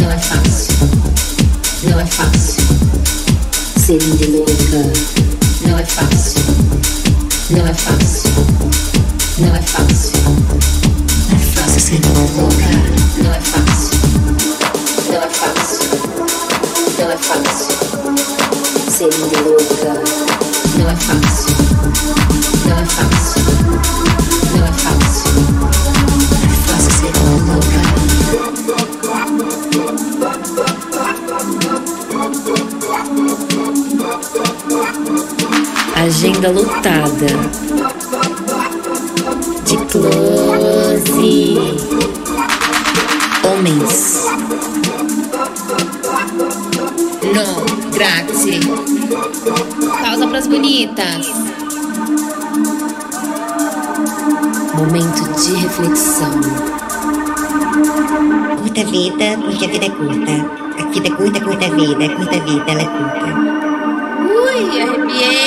Não é fácil. Não é fácil. Ser indie louca. Não é fácil. Não é fácil. Não é fácil. Não é fácil ser louca. Não é fácil. Não é fácil. Não é fácil. Ser indie Agenda lotada. De close. Homens. No, grazie. Pausa pras bonitas. Momento de reflexão. Curta a vida, porque a vida é curta. A vida é curta, curta a vida, curta a vida, ela é curta. Ui, arrepiei.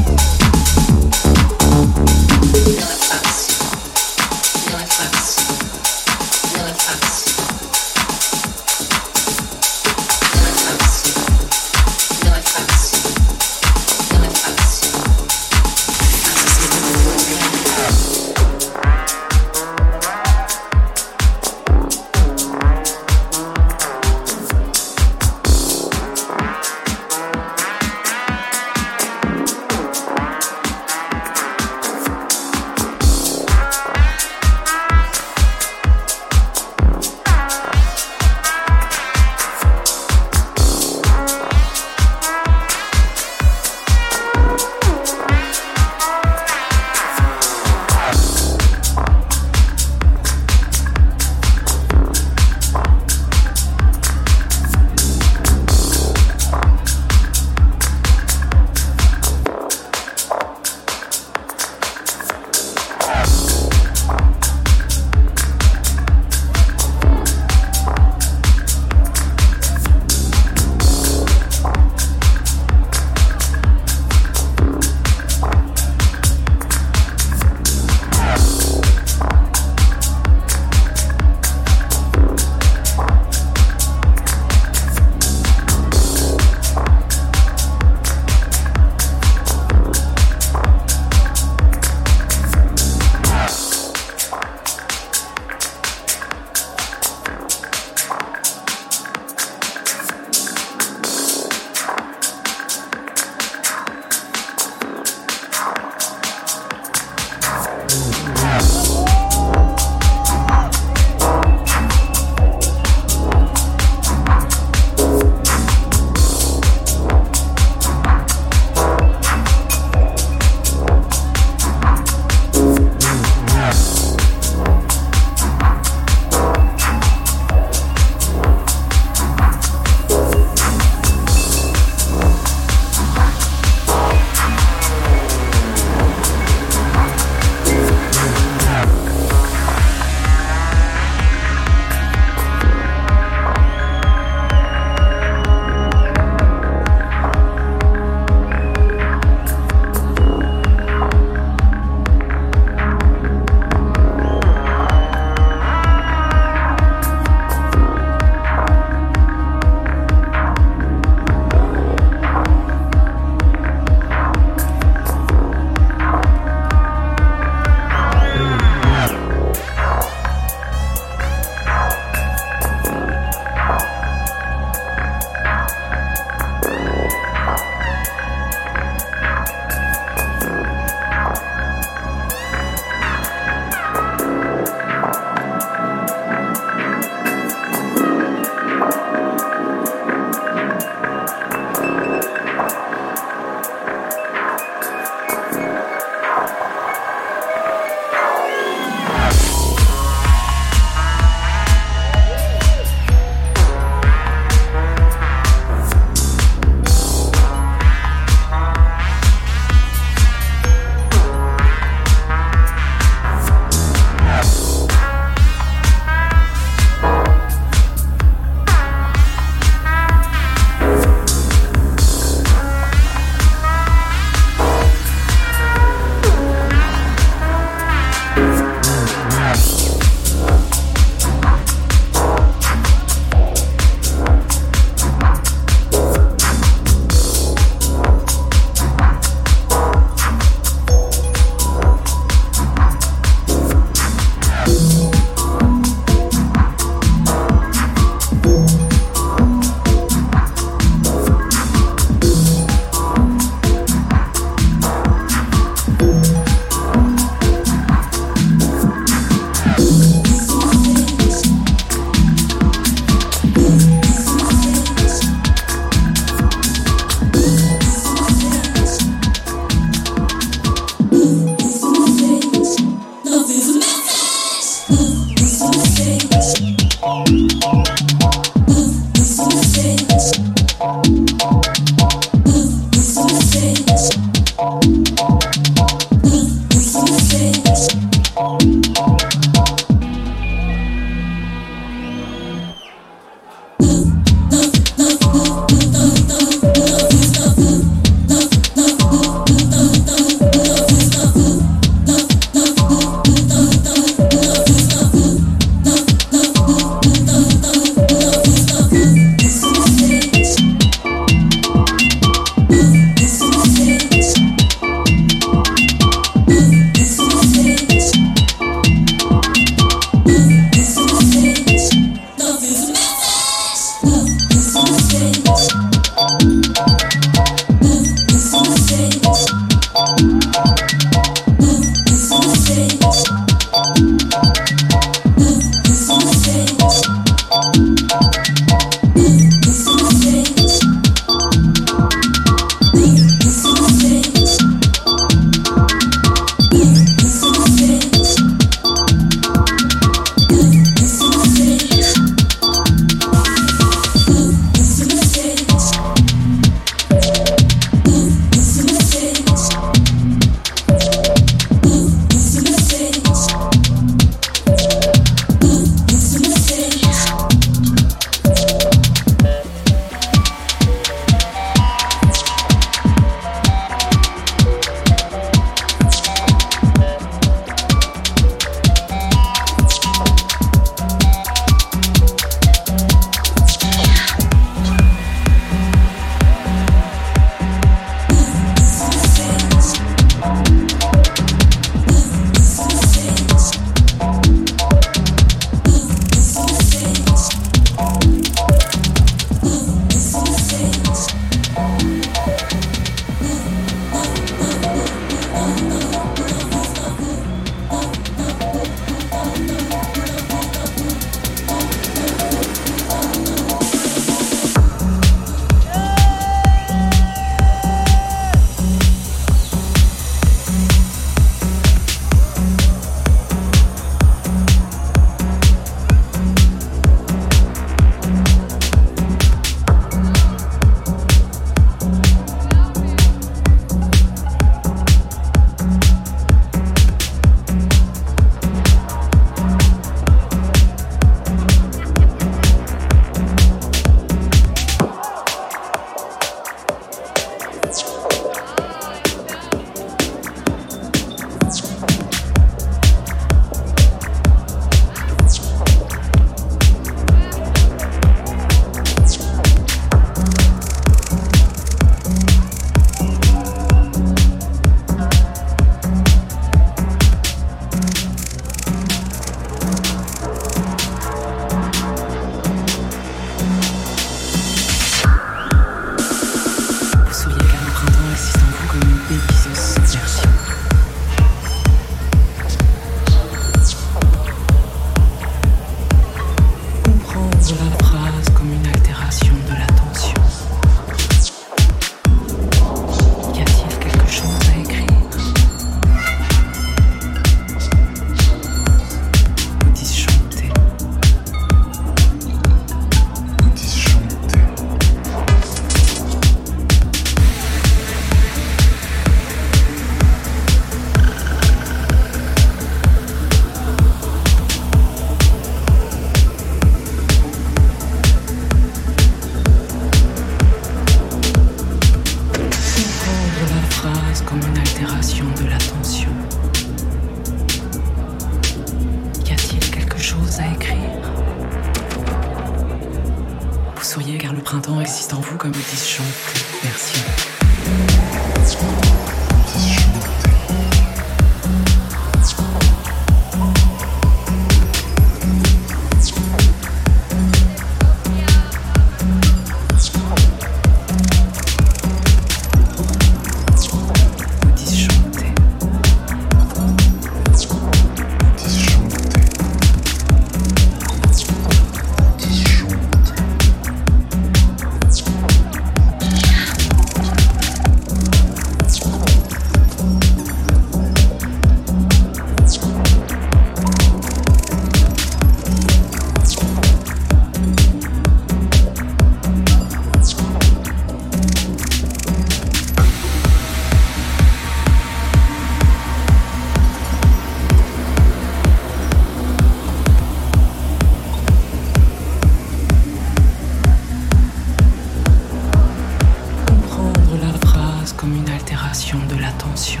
de l'attention.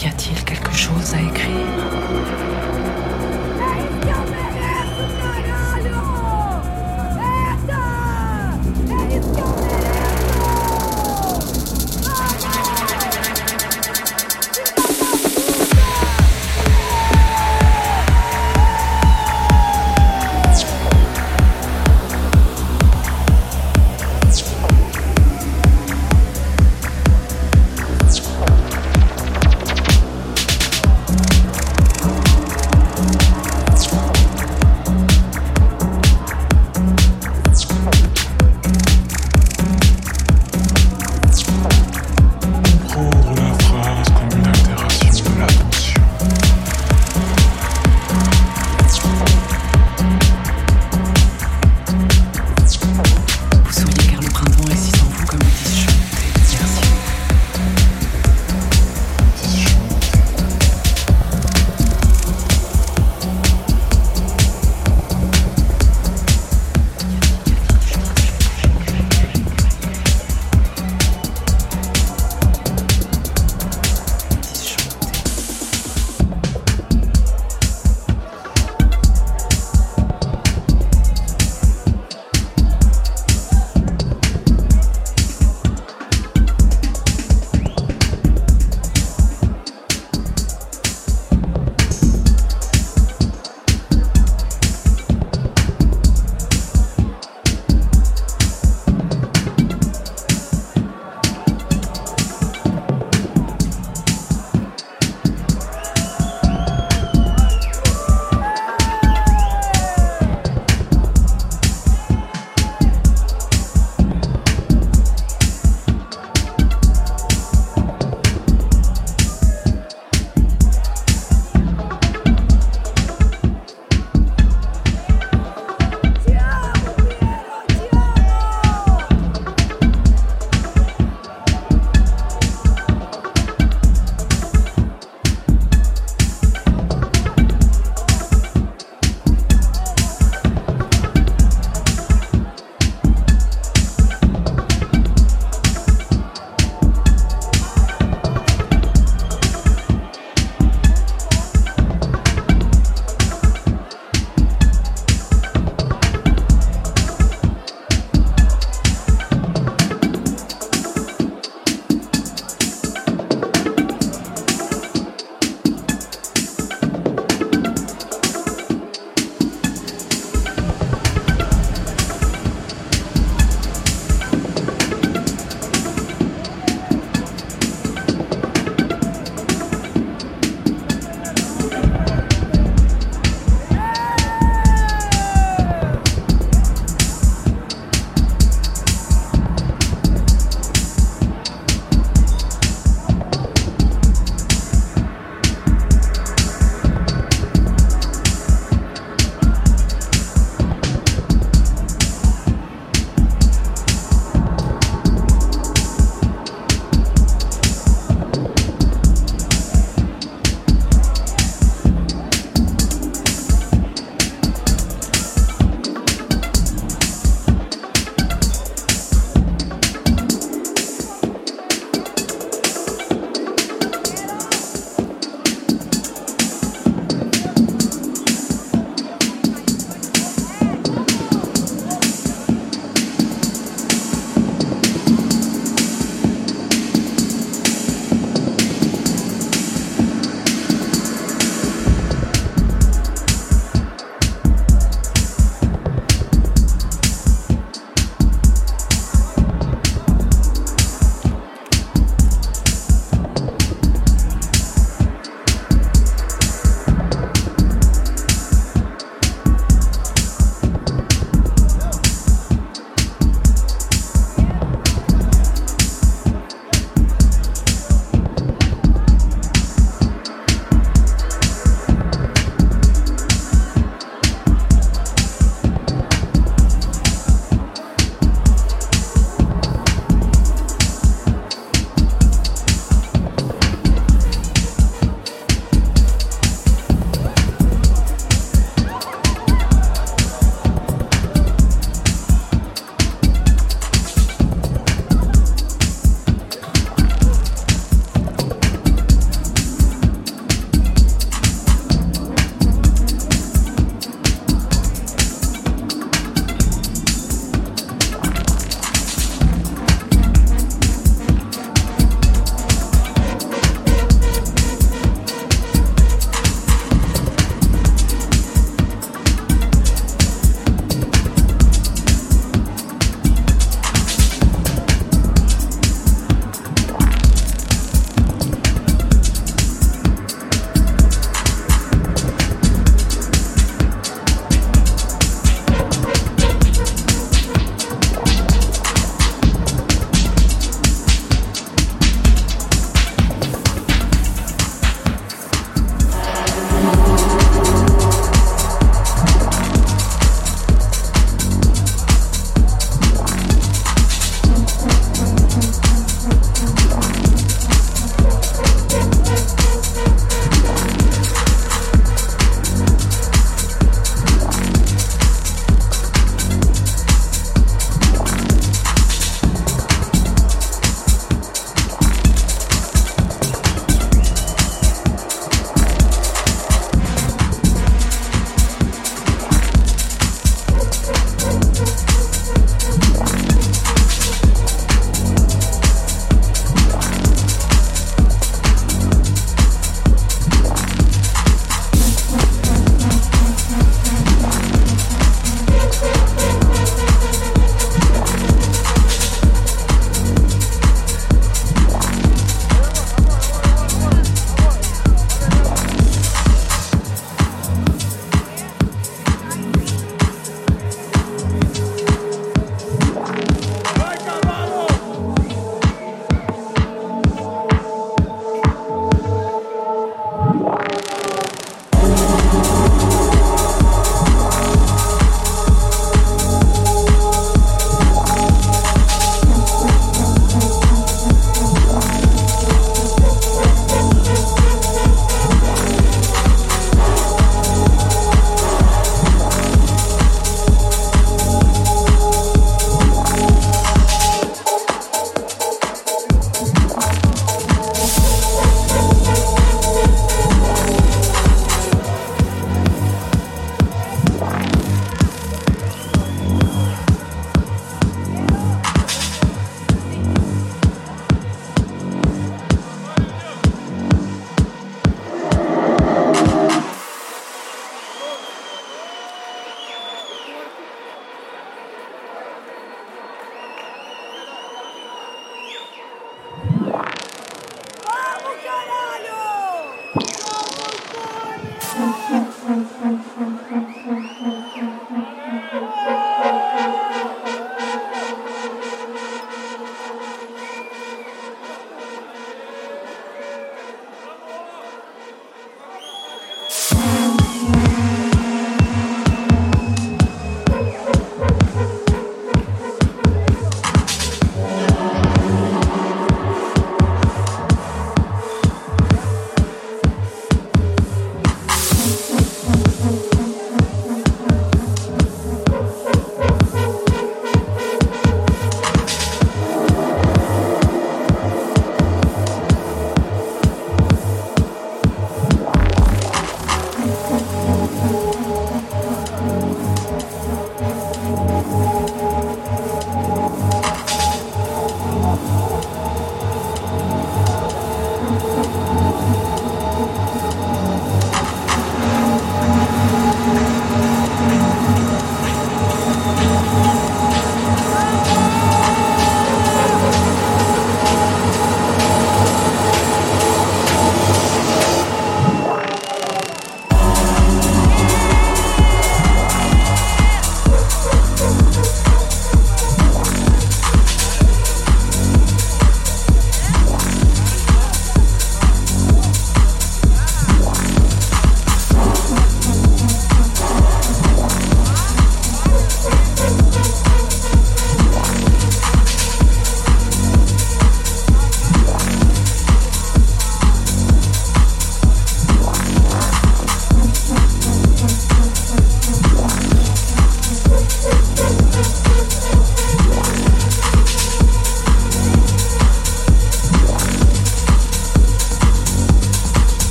Y a-t-il quelque chose à écrire?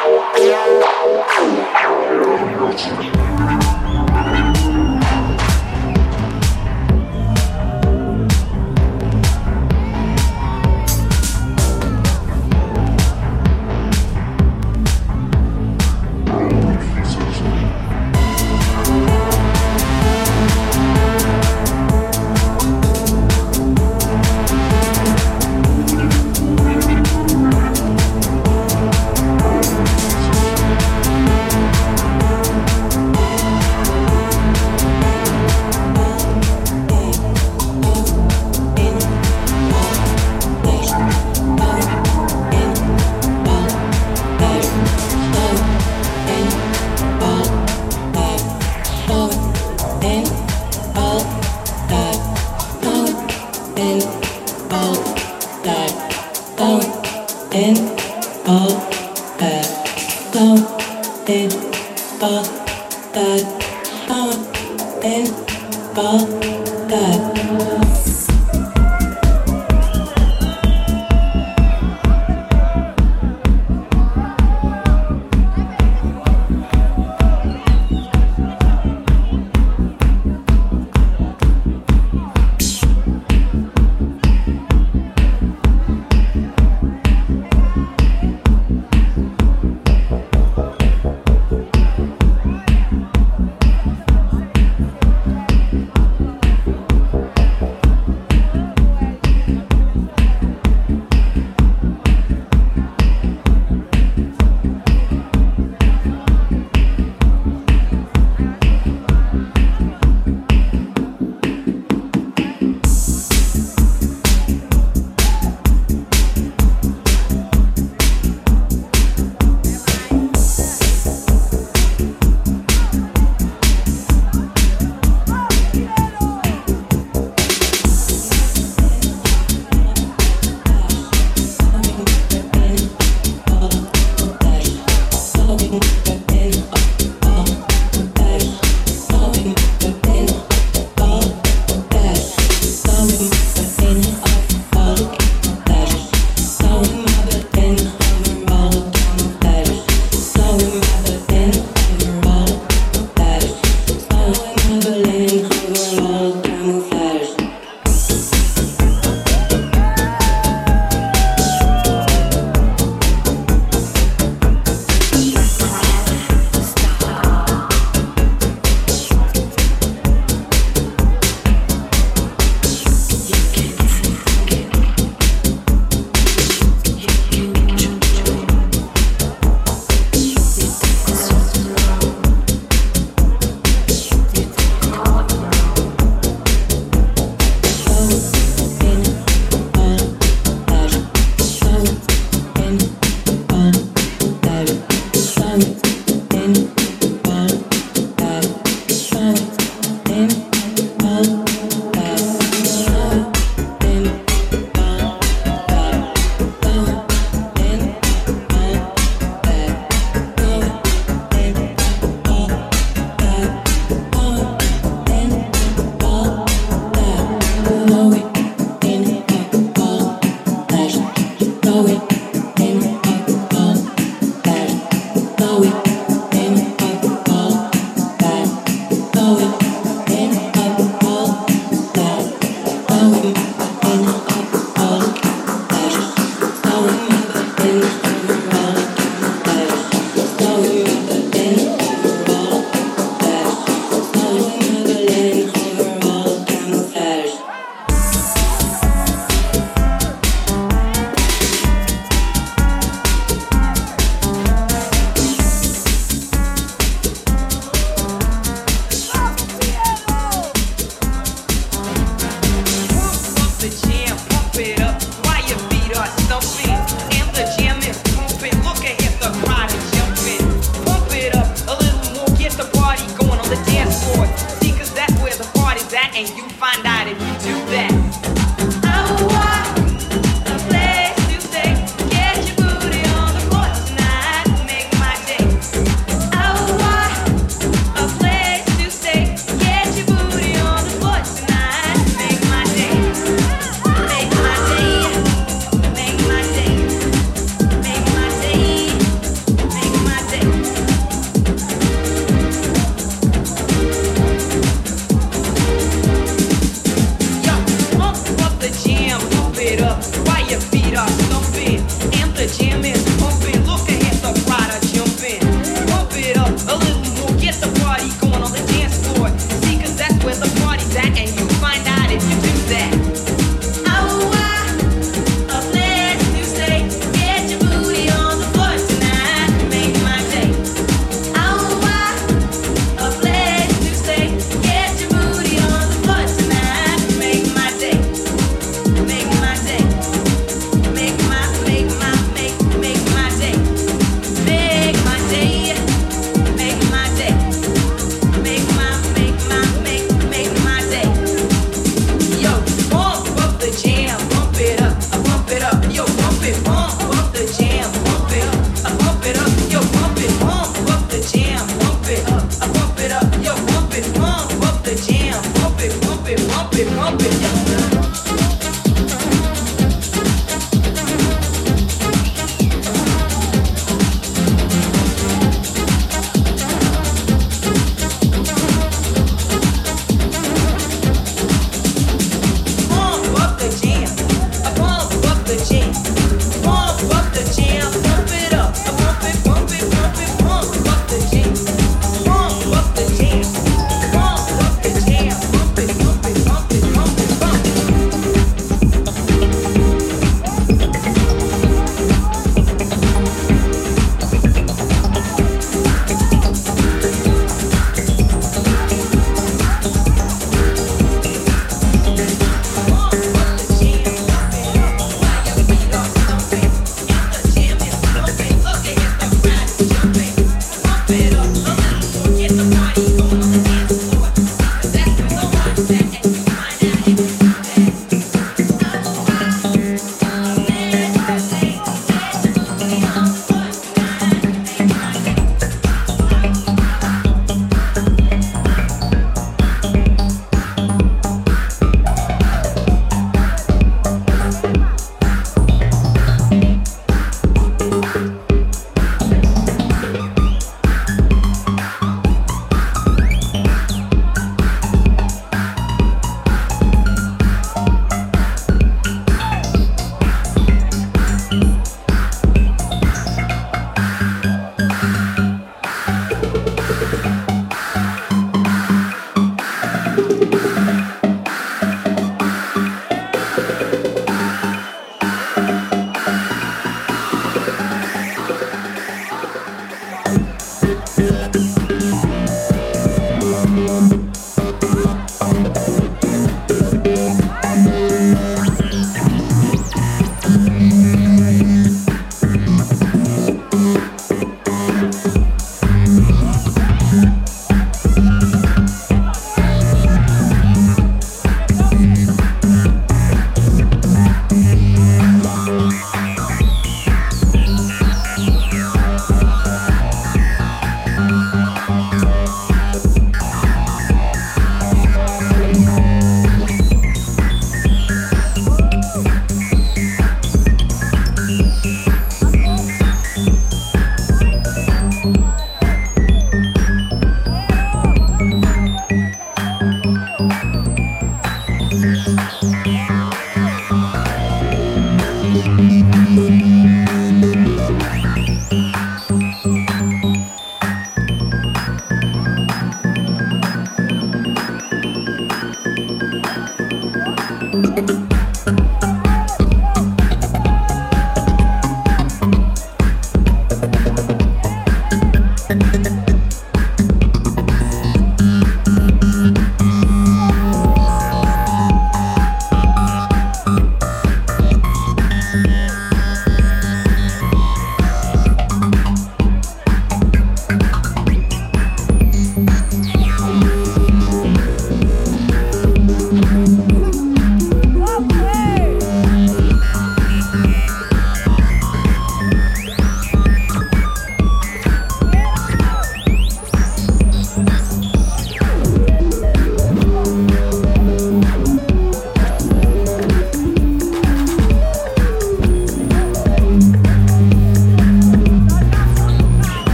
Yeah.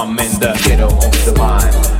I'm in the ghetto of the mind.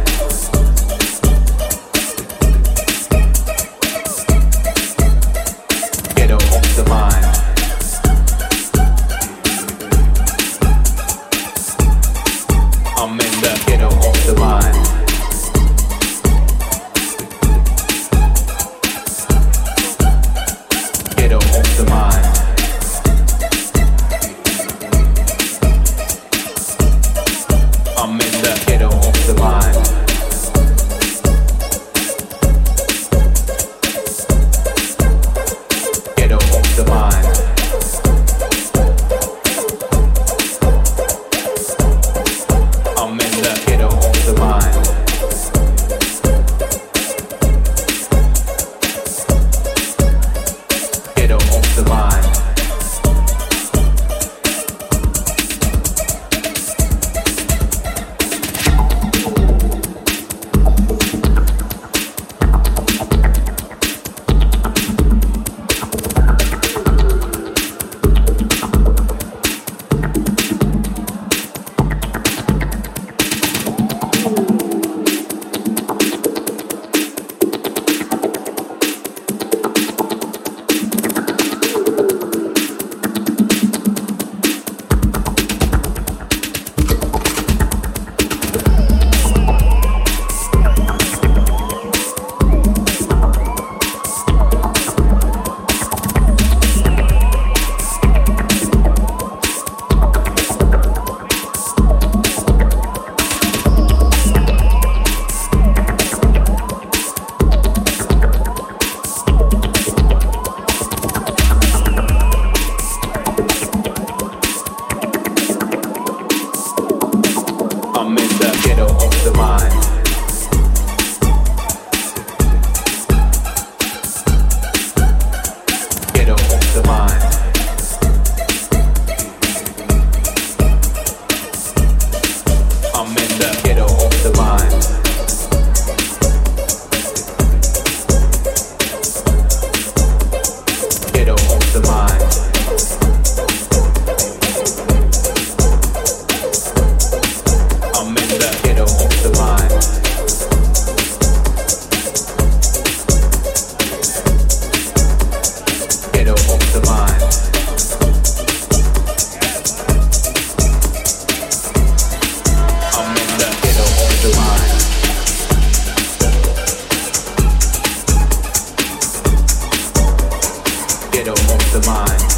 Ghetto of the mind.